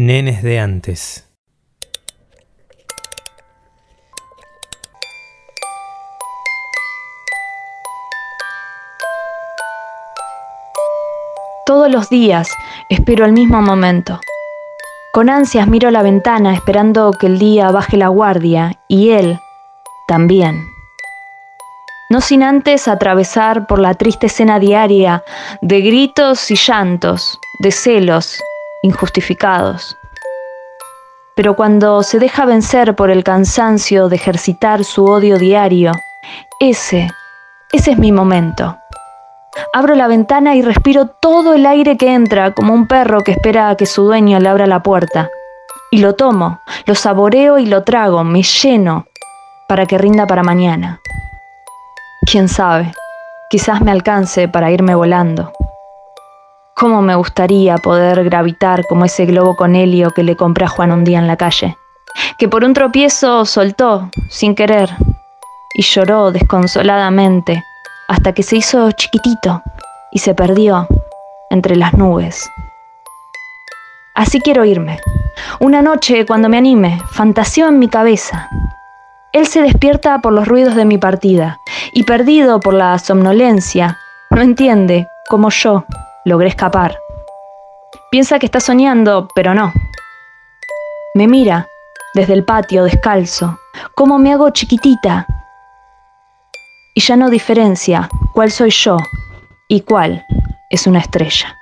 Nenes de antes. Todos los días espero el mismo momento. Con ansias miro la ventana esperando que el día baje la guardia y él también. No sin antes atravesar por la triste escena diaria de gritos y llantos, de celos injustificados. Pero cuando se deja vencer por el cansancio de ejercitar su odio diario, ese, ese es mi momento. Abro la ventana y respiro todo el aire que entra como un perro que espera a que su dueño le abra la puerta. Y lo tomo, lo saboreo y lo trago, me lleno, para que rinda para mañana. Quién sabe, quizás me alcance para irme volando. Cómo me gustaría poder gravitar como ese globo con helio que le compré a Juan un día en la calle, que por un tropiezo soltó, sin querer, y lloró desconsoladamente hasta que se hizo chiquitito y se perdió entre las nubes. Así quiero irme. Una noche, cuando me anime, fantaseo en mi cabeza. Él se despierta por los ruidos de mi partida y perdido por la somnolencia, no entiende, como yo, logré escapar. Piensa que está soñando, pero no. Me mira desde el patio descalzo, cómo me hago chiquitita. Y ya no diferencia cuál soy yo y cuál es una estrella.